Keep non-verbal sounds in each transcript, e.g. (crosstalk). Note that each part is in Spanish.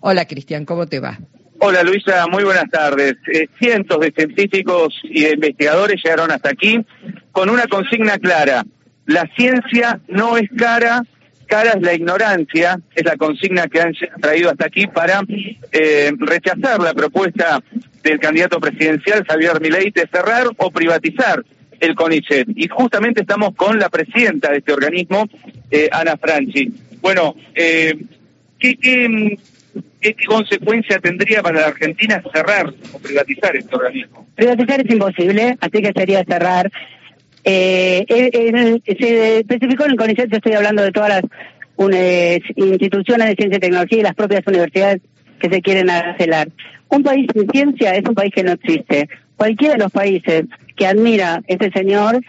Hola Cristian, ¿cómo te va? Hola Luisa, muy buenas tardes. Eh, cientos de científicos y investigadores llegaron hasta aquí con una consigna clara. La ciencia no es cara, cara es la ignorancia, es la consigna que han traído hasta aquí para eh, rechazar la propuesta del candidato presidencial Javier Milei de cerrar o privatizar el CONICET. Y justamente estamos con la presidenta de este organismo, eh, Ana Franchi. Bueno, eh, ¿qué, qué, qué consecuencia tendría para la Argentina cerrar o privatizar este organismo? Privatizar es imposible, así que sería cerrar. Eh, se especificó en el CONICET, estoy hablando de todas las instituciones de ciencia y tecnología y las propias universidades que se quieren acelar. Un país sin ciencia es un país que no existe. Cualquiera de los países que admira este señor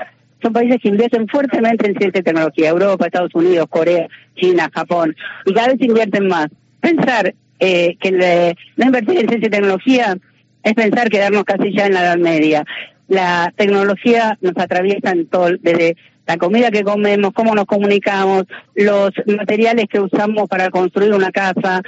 son países que invierten fuertemente en ciencia y tecnología. Europa, Estados Unidos, Corea, China, Japón. Y cada vez invierten más. Pensar eh, que no invertir en ciencia y tecnología es pensar quedarnos casi ya en la Edad Media. La tecnología nos atraviesa en todo, desde la comida que comemos, cómo nos comunicamos, los materiales que usamos para construir una casa,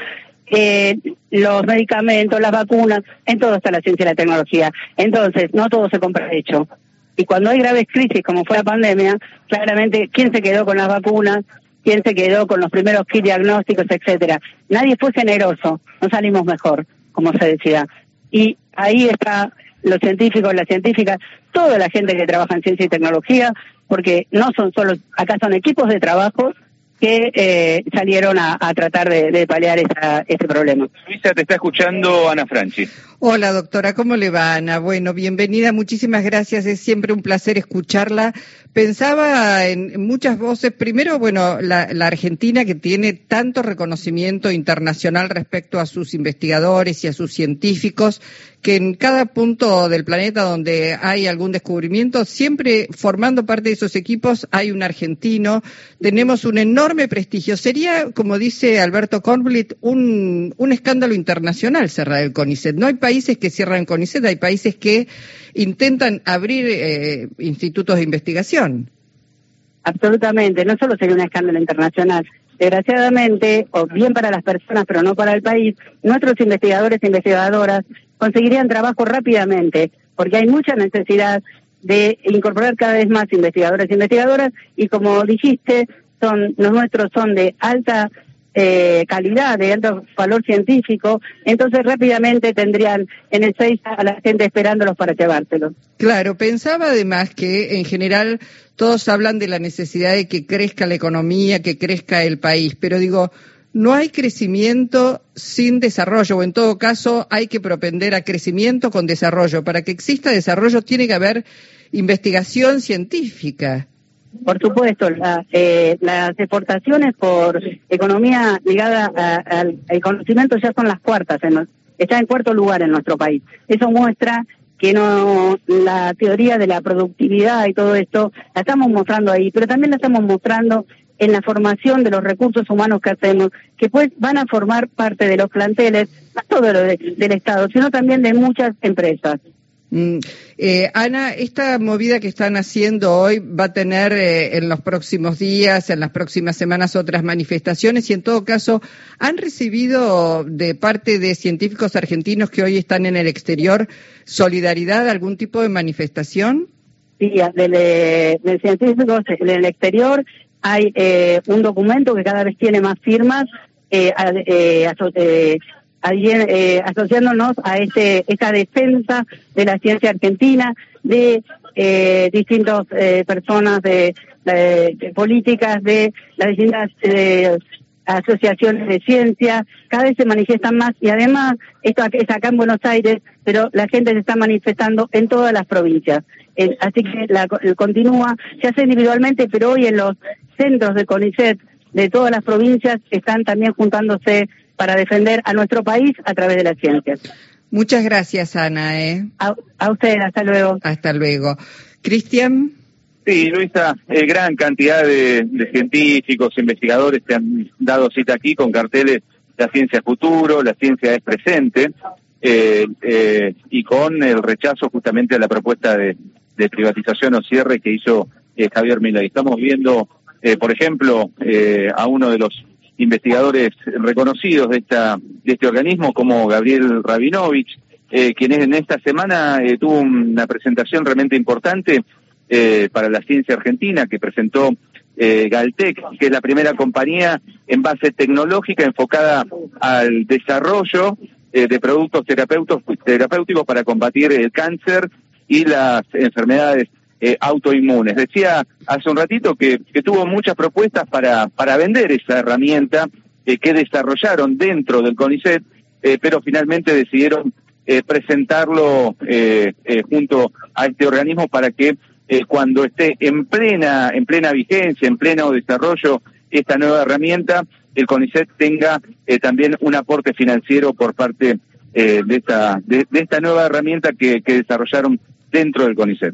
eh, los medicamentos, las vacunas, en todo está la ciencia y la tecnología. Entonces, no todo se compra hecho. Y cuando hay graves crisis, como fue la pandemia, claramente, ¿quién se quedó con las vacunas? ¿Quién se quedó con los primeros kits diagnósticos, etcétera? Nadie fue generoso, no salimos mejor, como se decía. Y ahí está los científicos, las científicas, toda la gente que trabaja en ciencia y tecnología, porque no son solo, acá son equipos de trabajo que eh, salieron a, tratar de, paliar esa, ese problema. Luisa, te está escuchando Ana Franchi. Hola doctora, ¿cómo le va Ana? Bueno, bienvenida, muchísimas gracias, es siempre un placer escucharla. Pensaba en muchas voces, primero, bueno, la, Argentina que tiene tanto reconocimiento internacional respecto a sus investigadores y a sus científicos, que en cada punto del planeta donde hay algún descubrimiento, siempre formando parte de esos equipos hay un argentino, tenemos un enorme prestigio. Sería, como dice Alberto Kornblit, un, un escándalo internacional cerrar el CONICET. No hay países que cierran el CONICET, hay países que intentan abrir eh, institutos de investigación. Absolutamente, no solo sería un escándalo internacional, desgraciadamente, o bien para las personas, pero no para el país, nuestros investigadores e investigadoras conseguirían trabajo rápidamente, porque hay mucha necesidad de incorporar cada vez más investigadores e investigadoras y como dijiste, son los nuestros son de alta eh, calidad, de alto valor científico, entonces rápidamente tendrían en el 6 a la gente esperándolos para llevárselos. Claro, pensaba además que en general todos hablan de la necesidad de que crezca la economía, que crezca el país, pero digo, no hay crecimiento sin desarrollo, o en todo caso hay que propender a crecimiento con desarrollo. Para que exista desarrollo tiene que haber investigación científica. Por supuesto, eh, las exportaciones por economía ligada al, conocimiento ya son las cuartas, está en cuarto lugar en nuestro país. Eso muestra que no la teoría de la productividad y todo esto la estamos mostrando ahí, pero también la estamos mostrando en la formación de los recursos humanos que hacemos, que pues van a formar parte de los planteles, no solo del Estado, sino también de muchas empresas. Mm. Eh, Ana, esta movida que están haciendo hoy va a tener eh, en los próximos días, en las próximas semanas otras manifestaciones y en todo caso, ¿han recibido de parte de científicos argentinos que hoy están en el exterior solidaridad, algún tipo de manifestación? Sí, de, de científicos en el exterior hay eh, un documento que cada vez tiene más firmas eh, eh, eh, asociándonos a este, esta defensa de la ciencia argentina, de eh, distintas eh, personas de, políticas, de las distintas eh, asociaciones de ciencia, cada vez se manifiestan más y además esto es acá en Buenos Aires, pero la gente se está manifestando en todas las provincias. así que la, continúa, se hace individualmente, pero hoy en los centros de CONICET de todas las provincias están también juntándose para defender a nuestro país a través de las ciencias. Muchas gracias, Ana. ¿eh? A, a usted, hasta luego. Hasta luego. Cristian. Sí, Luisa, eh, gran cantidad de, científicos, investigadores que han dado cita aquí con carteles La ciencia es futuro, la ciencia es presente, eh, eh, y con el rechazo justamente a la propuesta de, privatización o cierre que hizo Javier Milei. Estamos viendo, por ejemplo, a uno de los investigadores reconocidos de, esta, de este organismo, como Gabriel Rabinovich, eh, quien en esta semana eh, tuvo una presentación realmente importante eh, para la ciencia argentina, que presentó eh, Galtec, que es la primera compañía en base tecnológica enfocada al desarrollo de productos terapéuticos para combatir el cáncer y las enfermedades eh, autoinmunes. Decía hace un ratito que, tuvo muchas propuestas para, para vender esa herramienta eh, que desarrollaron dentro del CONICET, eh, pero finalmente decidieron presentarlo junto a este organismo para que cuando esté en plena, en plena vigencia, en pleno desarrollo esta nueva herramienta, el CONICET tenga también un aporte financiero por parte de, esta, de, esta nueva herramienta que desarrollaron dentro del CONICET.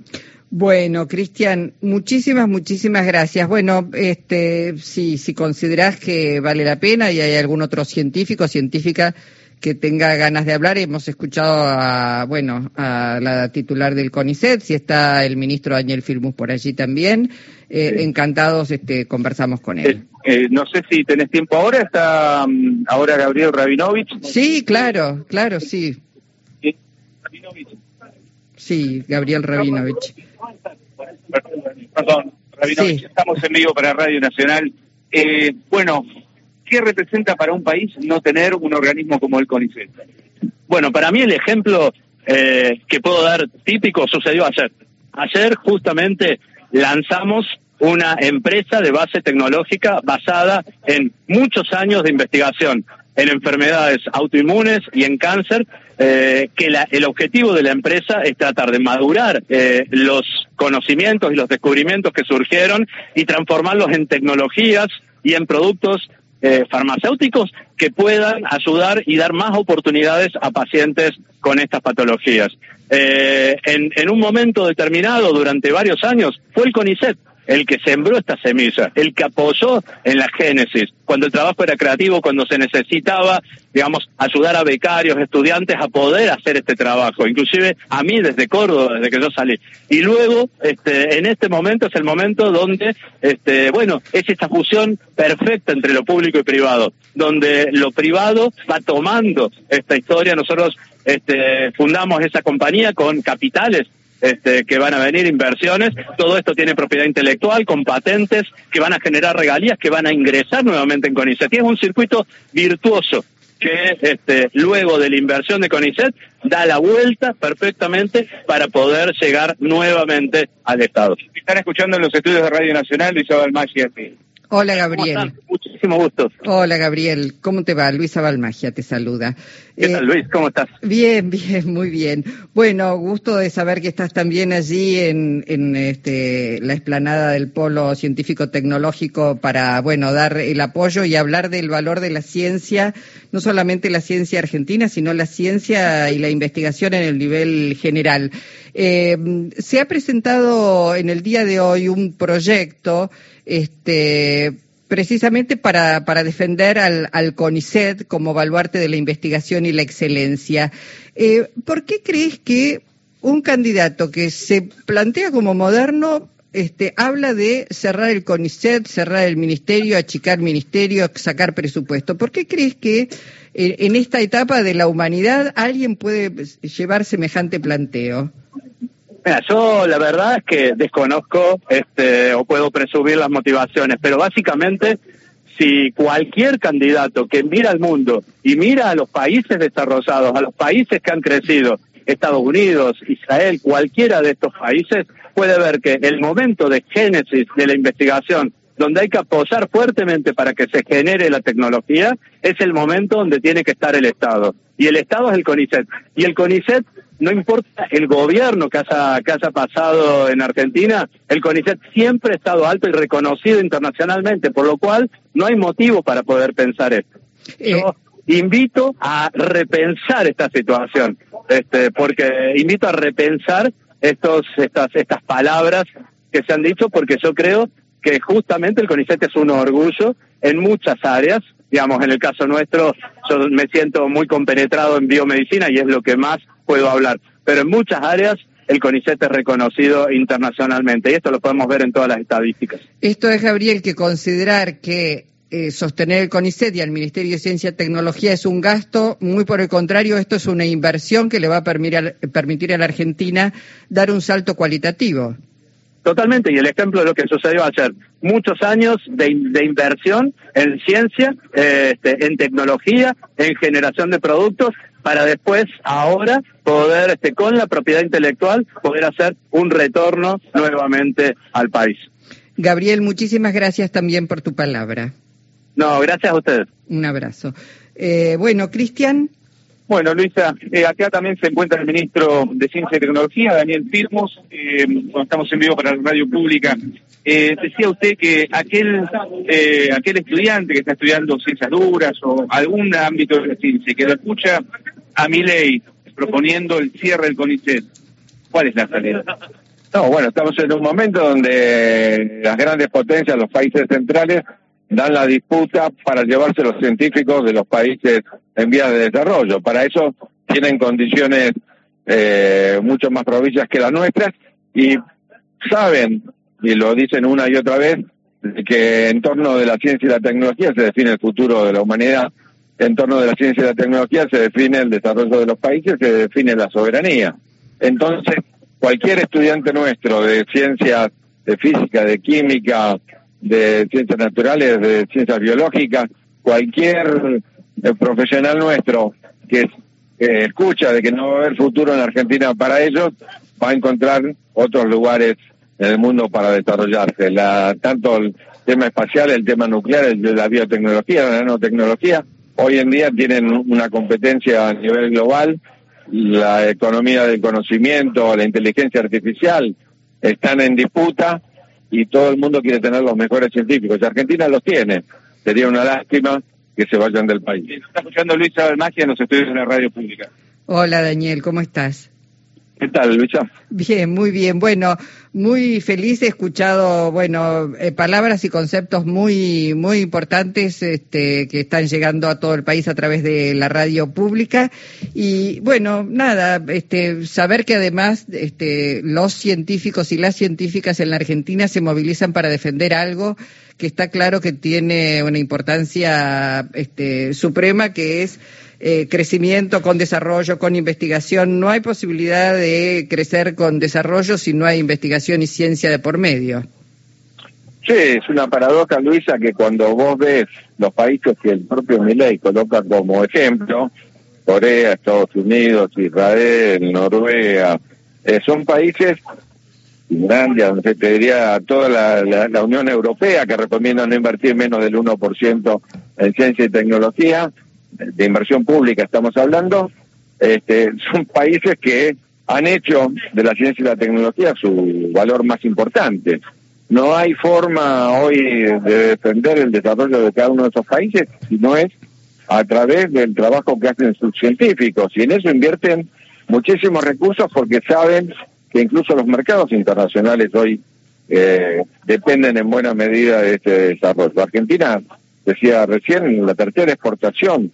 Bueno, Cristian, muchísimas, muchísimas gracias. Bueno, este, si, si considerás que vale la pena y hay algún otro científico, científica que tenga ganas de hablar. Hemos escuchado a, bueno, a la titular del CONICET, si está el ministro Daniel Filmus por allí también. Eh, sí. Encantados este, conversamos con él. Eh, eh, no sé si tenés tiempo ahora, está um, ahora Gabriel Rabinovich. Sí, claro, claro, sí. Sí, Gabriel Rabinovich. Perdón, Rabinovich, sí. estamos en vivo para Radio Nacional. Eh, bueno, ¿qué representa para un país no tener un organismo como el CONICET? Bueno, para mí el ejemplo eh, que puedo dar típico sucedió ayer. Ayer justamente lanzamos una empresa de base tecnológica basada en muchos años de investigación en enfermedades autoinmunes y en cáncer, eh, que la, el objetivo de la empresa es tratar de madurar eh, los conocimientos y los descubrimientos que surgieron y transformarlos en tecnologías y en productos eh, farmacéuticos que puedan ayudar y dar más oportunidades a pacientes con estas patologías. Eh, en, en un momento determinado, durante varios años, fue el CONICET el que sembró esta semilla, el que apoyó en la génesis, cuando el trabajo era creativo, cuando se necesitaba, digamos, ayudar a becarios, estudiantes a poder hacer este trabajo, inclusive a mí desde Córdoba, desde que yo salí. Y luego, este, en este momento es el momento donde, este, bueno, es esta fusión perfecta entre lo público y privado, donde lo privado va tomando esta historia, nosotros este, fundamos esa compañía con capitales este, que van a venir inversiones, todo esto tiene propiedad intelectual, con patentes que van a generar regalías, que van a ingresar nuevamente en CONICET. Y es un circuito virtuoso que este, luego de la inversión de CONICET da la vuelta perfectamente para poder llegar nuevamente al Estado. Están escuchando en los estudios de Radio Nacional Luis Balmaggi. Hola Gabriel. Muchísimo gusto. Hola Gabriel, ¿cómo te va? Luisa Balmagia te saluda. ¿Qué tal Luis? ¿Cómo estás? Bien, bien, muy bien. Bueno, gusto de saber que estás también allí en, en este, la explanada del Polo Científico Tecnológico para, bueno, dar el apoyo y hablar del valor de la ciencia, no solamente la ciencia argentina, sino la ciencia y la investigación en el nivel general. Eh, se ha presentado en el día de hoy un proyecto este, precisamente para, para defender al, al, CONICET como baluarte de la investigación y la excelencia. Eh, ¿Por qué crees que un candidato que se plantea como moderno este, habla de cerrar el CONICET, cerrar el ministerio, achicar ministerio, sacar presupuesto? ¿Por qué crees que eh, en esta etapa de la humanidad alguien puede llevar semejante planteo? Mira, yo la verdad es que desconozco este, o puedo presumir las motivaciones, pero básicamente si cualquier candidato que mira al mundo y mira a los países desarrollados, a los países que han crecido, Estados Unidos, Israel, cualquiera de estos países, puede ver que el momento de génesis de la investigación, donde hay que apoyar fuertemente para que se genere la tecnología, es el momento donde tiene que estar el Estado. Y el Estado es el CONICET. Y el CONICET no importa el gobierno que haya, que haya pasado en Argentina, el CONICET siempre ha estado alto y reconocido internacionalmente, por lo cual no hay motivo para poder pensar esto. Eh. Yo invito a repensar esta situación, este, porque invito a repensar estos, estas, estas palabras que se han dicho, porque yo creo que justamente el CONICET es un orgullo en muchas áreas, digamos, en el caso nuestro, yo me siento muy compenetrado en biomedicina y es lo que más puedo hablar. Pero en muchas áreas el CONICET es reconocido internacionalmente y esto lo podemos ver en todas las estadísticas. Esto es, Gabriel, que considerar que eh, sostener el CONICET y al Ministerio de Ciencia y Tecnología es un gasto, muy por el contrario, esto es una inversión que le va a permitir, permitir a la Argentina dar un salto cualitativo. Totalmente, y el ejemplo de lo que sucedió ayer, muchos años de, inversión en ciencia, este, en tecnología, en generación de productos, para después, ahora, poder, este, con la propiedad intelectual, poder hacer un retorno nuevamente al país. Gabriel, muchísimas gracias también por tu palabra. No, gracias a ustedes. Un abrazo. Eh, bueno, Cristian. Bueno, Luisa, eh, acá también se encuentra el ministro de Ciencia y Tecnología, Daniel Firmos, eh, estamos en vivo para la radio pública. Eh, decía usted que aquel eh, aquel estudiante que está estudiando ciencias duras o algún ámbito de la ciencia, que lo escucha a mi ley proponiendo el cierre del CONICET, ¿cuál es la salida? No, bueno, estamos en un momento donde las grandes potencias, los países centrales, dan la disputa para llevarse los científicos de los países en vías de desarrollo. Para eso tienen condiciones eh, mucho más provincias que las nuestras y saben, y lo dicen una y otra vez, que en torno de la ciencia y la tecnología se define el futuro de la humanidad, en torno de la ciencia y la tecnología se define el desarrollo de los países, se define la soberanía. Entonces, cualquier estudiante nuestro de ciencias, de física, de química, de ciencias naturales, de ciencias biológicas, cualquier eh, profesional nuestro que, escucha de que no va a haber futuro en Argentina para ellos, va a encontrar otros lugares en el mundo para desarrollarse. La, tanto el tema espacial, el tema nuclear, el de la biotecnología, la nanotecnología, hoy en día tienen una competencia a nivel global, la economía del conocimiento, la inteligencia artificial están en disputa y todo el mundo quiere tener los mejores científicos. Y Argentina los tiene. Sería una lástima que se vayan del país. Está escuchando Luis Magia en los estudios de la radio pública. Hola Daniel, ¿cómo estás? ¿Qué tal, Luisa? Bien, muy bien. Bueno, muy feliz he escuchado, bueno, eh, palabras y conceptos muy, muy importantes este, que están llegando a todo el país a través de la radio pública. Y bueno, nada, este, saber que además este, los científicos y las científicas en la Argentina se movilizan para defender algo que está claro que tiene una importancia este, suprema, que es eh, crecimiento con desarrollo, con investigación. No hay posibilidad de crecer con desarrollo si no hay investigación y ciencia de por medio. Sí, es una paradoja, Luisa, que cuando vos ves los países que el propio Milei coloca como ejemplo, Corea, Estados Unidos, Israel, Noruega, eh, son países, Finlandia, se te diría toda la, la Unión Europea, que recomienda no invertir menos del 1% en ciencia y tecnología, de inversión pública estamos hablando, este, son países que han hecho de la ciencia y la tecnología su valor más importante. No hay forma hoy de defender el desarrollo de cada uno de esos países si no es a través del trabajo que hacen sus científicos. Y en eso invierten muchísimos recursos porque saben que incluso los mercados internacionales hoy eh, dependen en buena medida de este desarrollo. Argentina, decía recién, la tercera exportación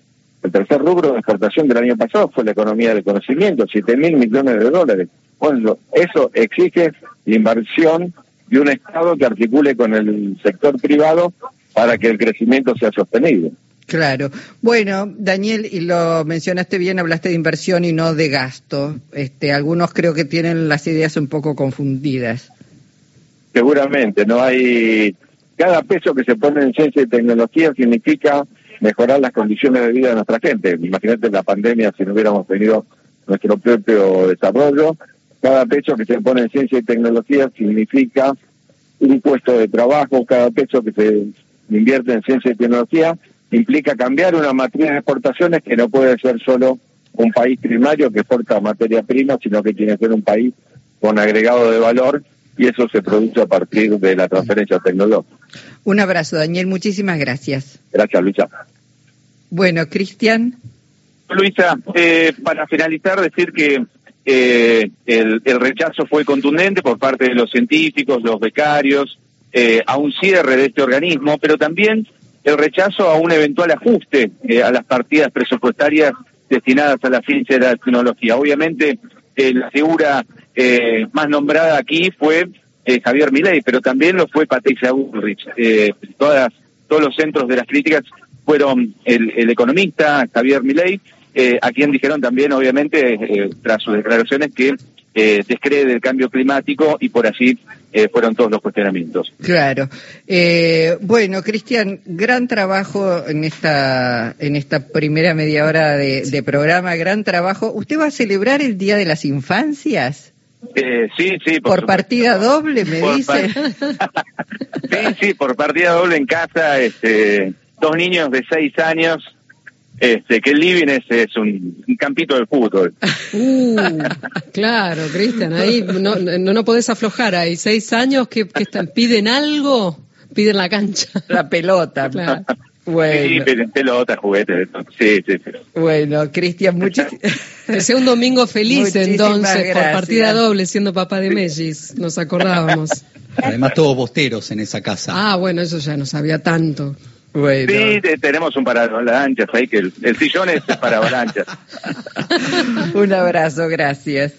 el tercer rubro de exportación del año pasado fue la economía del conocimiento, 7 mil millones de dólares. Bueno, eso exige inversión de un Estado que articule con el sector privado para que el crecimiento sea sostenido. Claro. Bueno, Daniel, y lo mencionaste bien, hablaste de inversión y no de gasto. Este, algunos creo que tienen las ideas un poco confundidas. Seguramente, no hay cada peso que se pone en ciencia y tecnología significa mejorar las condiciones de vida de nuestra gente. Imagínate la pandemia si no hubiéramos tenido nuestro propio desarrollo. Cada peso que se pone en ciencia y tecnología significa un puesto de trabajo, cada peso que se invierte en ciencia y tecnología implica cambiar una matriz de exportaciones que no puede ser solo un país primario que exporta materia prima, sino que tiene que ser un país con agregado de valor y eso se produce a partir de la transferencia tecnológica. Un abrazo, Daniel. Muchísimas gracias. Gracias, Luisa. Bueno, Cristian. Luisa, eh, para finalizar, decir que eh, el, rechazo fue contundente por parte de los científicos, los becarios, eh, a un cierre de este organismo, pero también el rechazo a un eventual ajuste a las partidas presupuestarias destinadas a la ciencia y la tecnología. Obviamente, la figura más nombrada aquí fue Javier Milei, pero también lo fue Patricia Bullrich. todas todos los centros de las críticas fueron el, el economista Javier Milei, eh, a quien dijeron también, obviamente, eh, tras sus declaraciones, que eh, descree del cambio climático y por así eh, fueron todos los cuestionamientos. Claro. Eh, bueno, Cristian, gran trabajo en esta, en esta primera media hora de, de programa, gran trabajo. ¿Usted va a celebrar el Día de las Infancias? Eh, sí, sí. Por, partida doble, me Por dice. (laughs) sí, sí, por partida doble en casa, este, dos niños de seis años, este, que el living es, es un, un campito de fútbol. (laughs) Uh, claro, Cristian, ahí no, no, no podés aflojar, hay seis años que, que están, piden algo, piden la cancha. La pelota. Claro. Bueno, pelotas, juguetes, sí, sí, sí. bueno, Cristian, muchísimas Que (laughs) sea un domingo feliz Muchísimas entonces, por partida doble, siendo papá de Mellis, nos acordábamos. (laughs) Además, todos bosteros en esa casa. Ah, bueno, eso ya no sabía tanto. Bueno. Sí, te- tenemos un paravalanchas ahí, que el, el sillón es para avalanchas. (laughs) Un abrazo, gracias.